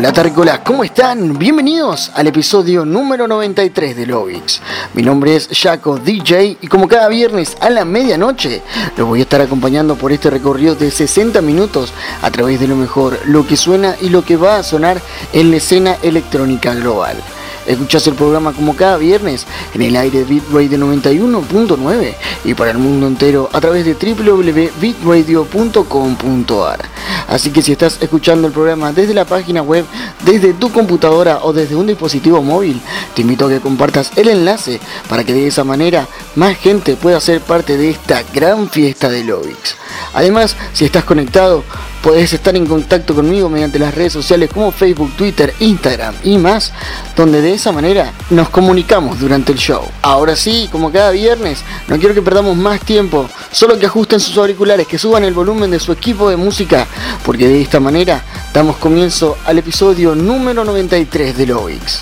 Hola Tercolas, ¿cómo están? Bienvenidos al episodio número 93 de Lovix. Mi nombre es Jaco DJ y como cada viernes a la medianoche los voy a estar acompañando por este recorrido de 60 minutos a través de lo mejor, lo que suena y lo que va a sonar en la escena electrónica global. Escuchás el programa como cada viernes en el aire de Bitrate 91.9 y para el mundo entero a través de www.bitradio.com.ar. Así que si estás escuchando el programa desde la página web, desde tu computadora o desde un dispositivo móvil, te invito a que compartas el enlace para que de esa manera más gente pueda ser parte de esta gran fiesta de Lovix. Además, si estás conectado, podés estar en contacto conmigo mediante las redes sociales como Facebook, Twitter, Instagram y más, donde de esa manera nos comunicamos durante el show. Ahora sí, como cada viernes, no quiero que perdamos más tiempo, solo que ajusten sus auriculares, que suban el volumen de su equipo de música, porque de esta manera damos comienzo al episodio número 93 de Lovix.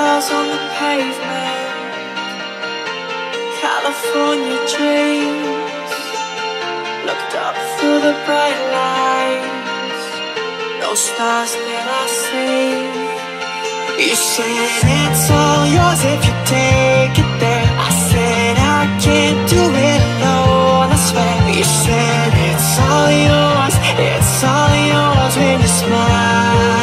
Stars on the pavement, California dreams. Looked up through the bright lights, no stars that I see. You said it's all yours if you take it there. I said I can't do it alone. I swear. You said it's all yours, it's all yours when you smile.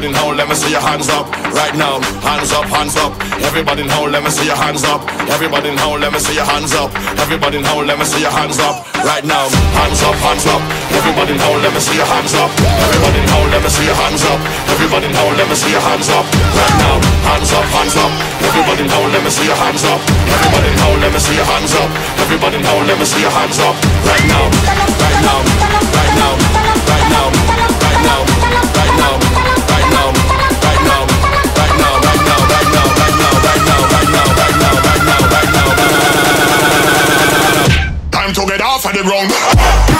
Everybody now, let me see your hands up. Right now, hands up, hands up. Everybody now, let me see your hands up. Everybody now, let me see your hands up. Everybody now, let me see your hands up. Right now, hands up, hands up. Everybody now, let me see your hands up. Everybody now, let me see your hands up. Everybody now, let me see your hands up. Right now, hands up, hands up. Everybody now, let me see your hands up. Everybody now, let me see your hands up. Everybody now, let me see your hands up. Right now, right now, right now, right now, right now, right now, right head off of the ground.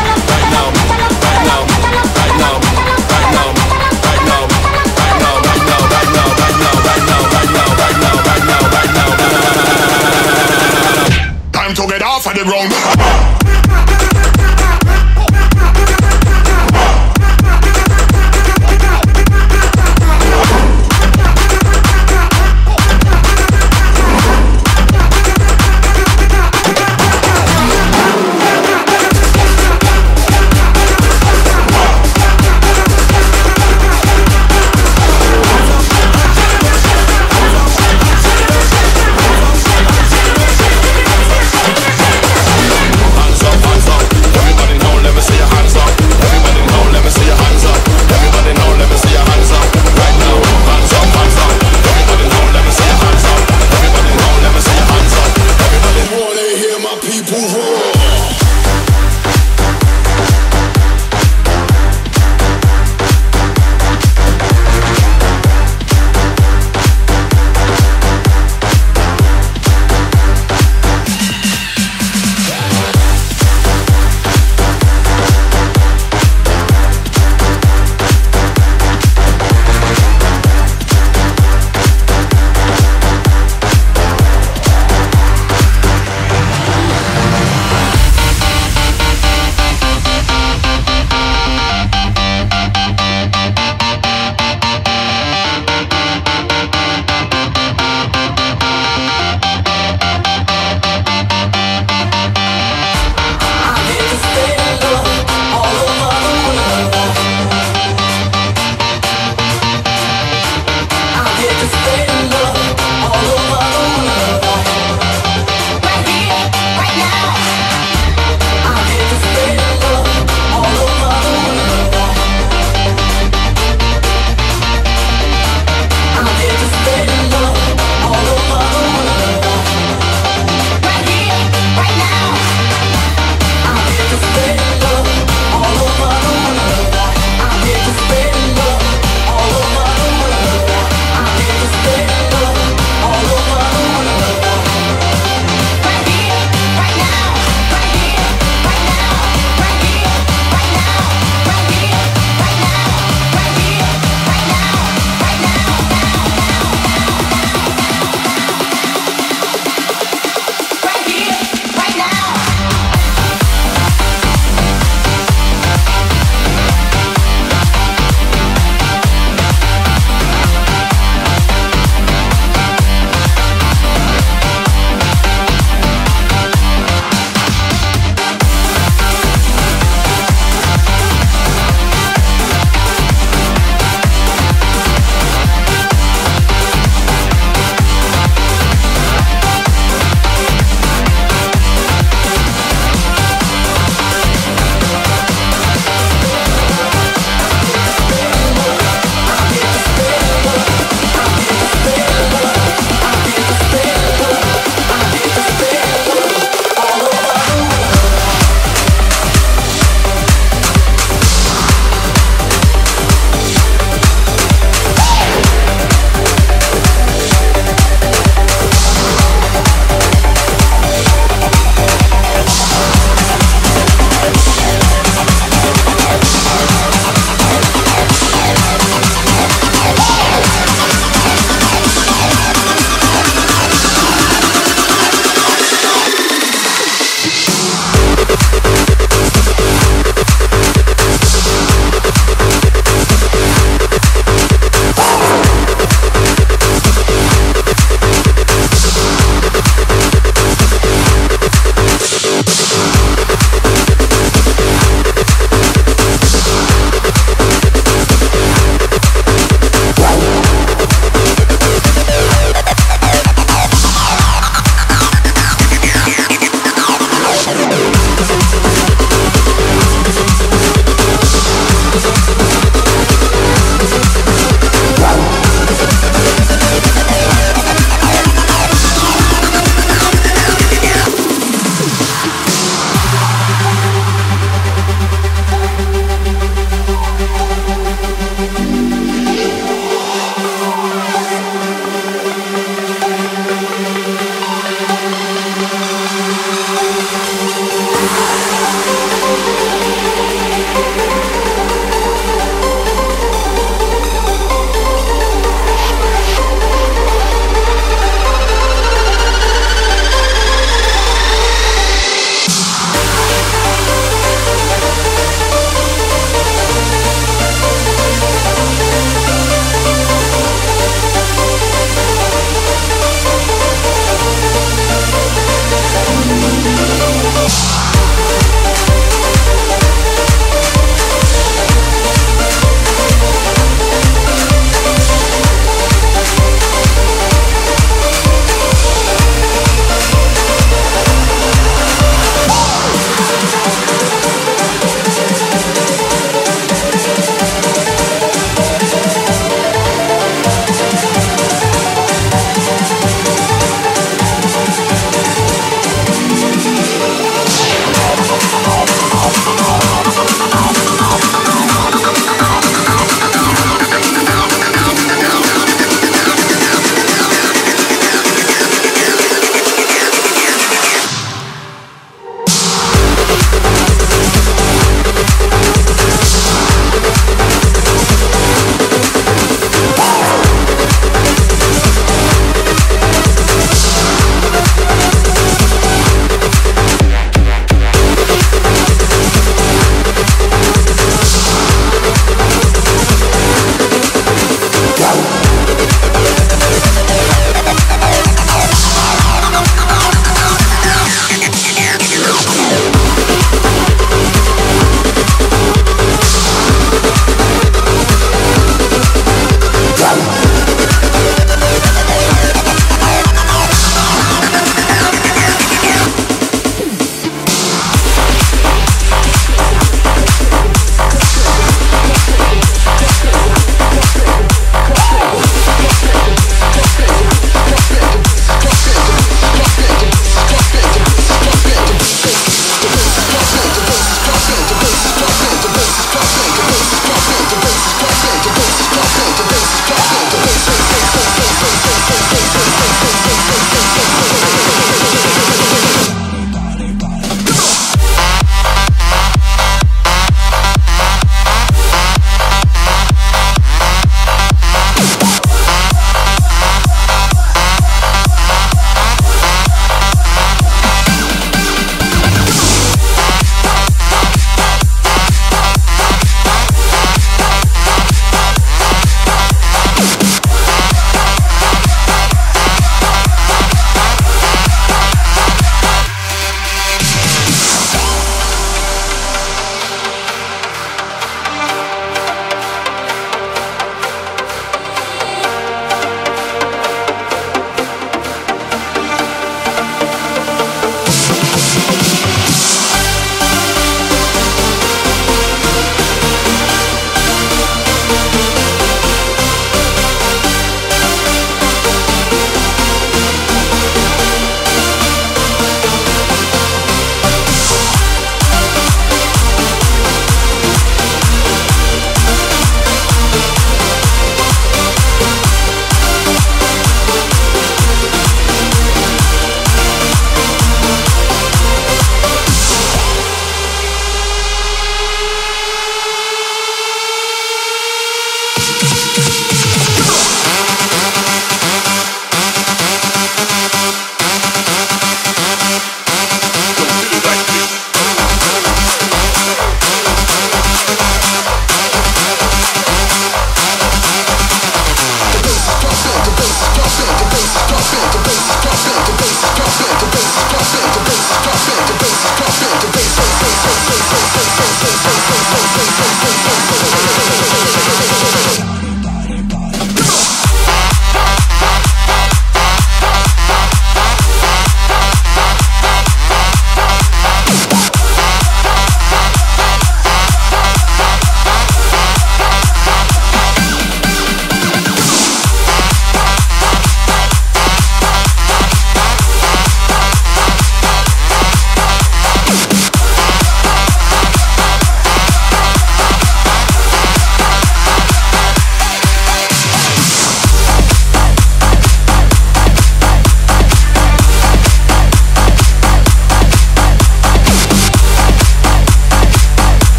Time to get off of the ground.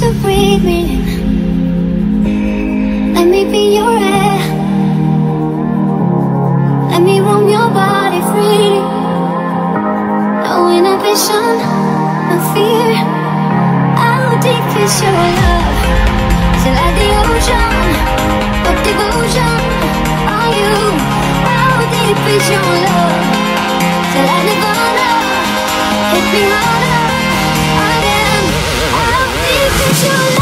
to breathe me. Let me be your air. Let me roam your body free. No inhibition, no fear. How deep is your love? Is it like the ocean? What devotion are you? How deep is your love? Till I never know. hit me hard. you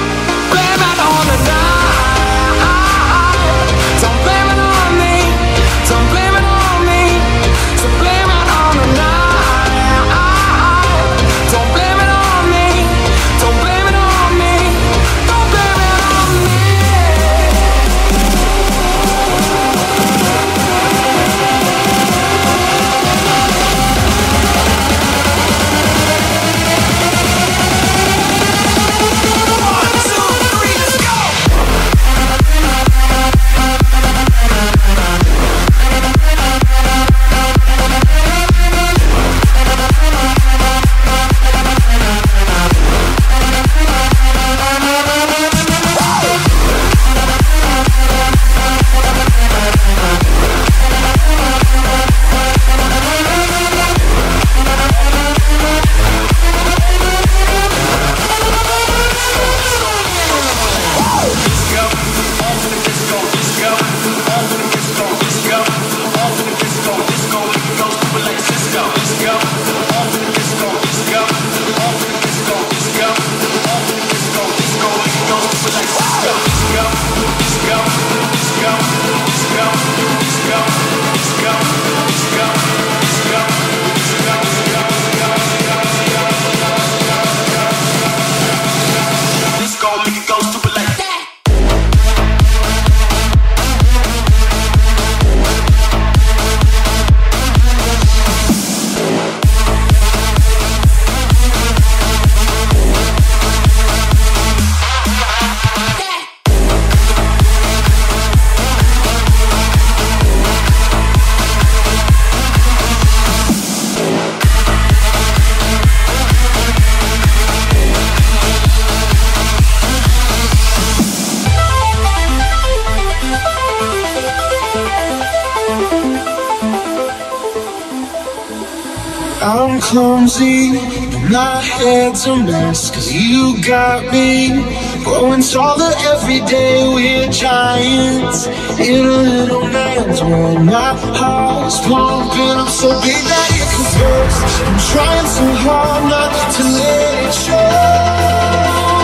And my head's a mess. Cause you got me growing taller every day. We're giants in a little man's world. My heart's pumping up so big that it can burst. I'm trying so hard not to let it show.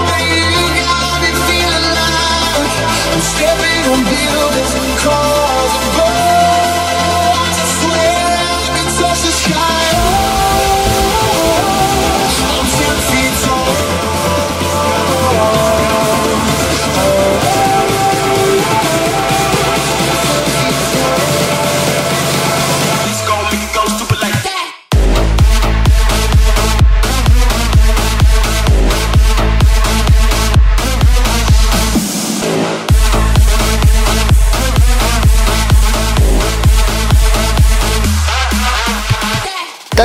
But you got me feeling like I'm stepping on buildings and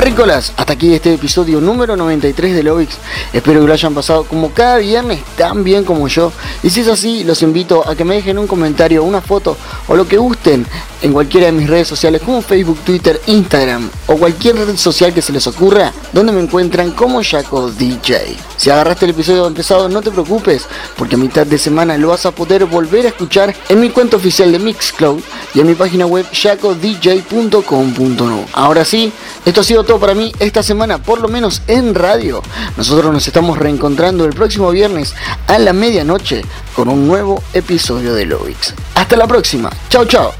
Terrícolas, hasta aquí este episodio número 93 de Lovix. Espero que lo hayan pasado como cada viernes tan bien como yo. Y si es así, los invito a que me dejen un comentario, una foto o lo que gusten en cualquiera de mis redes sociales como Facebook, Twitter, Instagram o cualquier red social que se les ocurra, donde me encuentran como Jaco DJ. Si agarraste el episodio empezado, no te preocupes, porque a mitad de semana lo vas a poder volver a escuchar en mi cuenta oficial de Mixcloud y en mi página web jacodj.com.no. Ahora sí, esto ha sido todo para mí esta semana, por lo menos en radio. Nosotros nos estamos reencontrando el próximo viernes a la medianoche con un nuevo episodio de Lovix. Hasta la próxima. Chao, chao.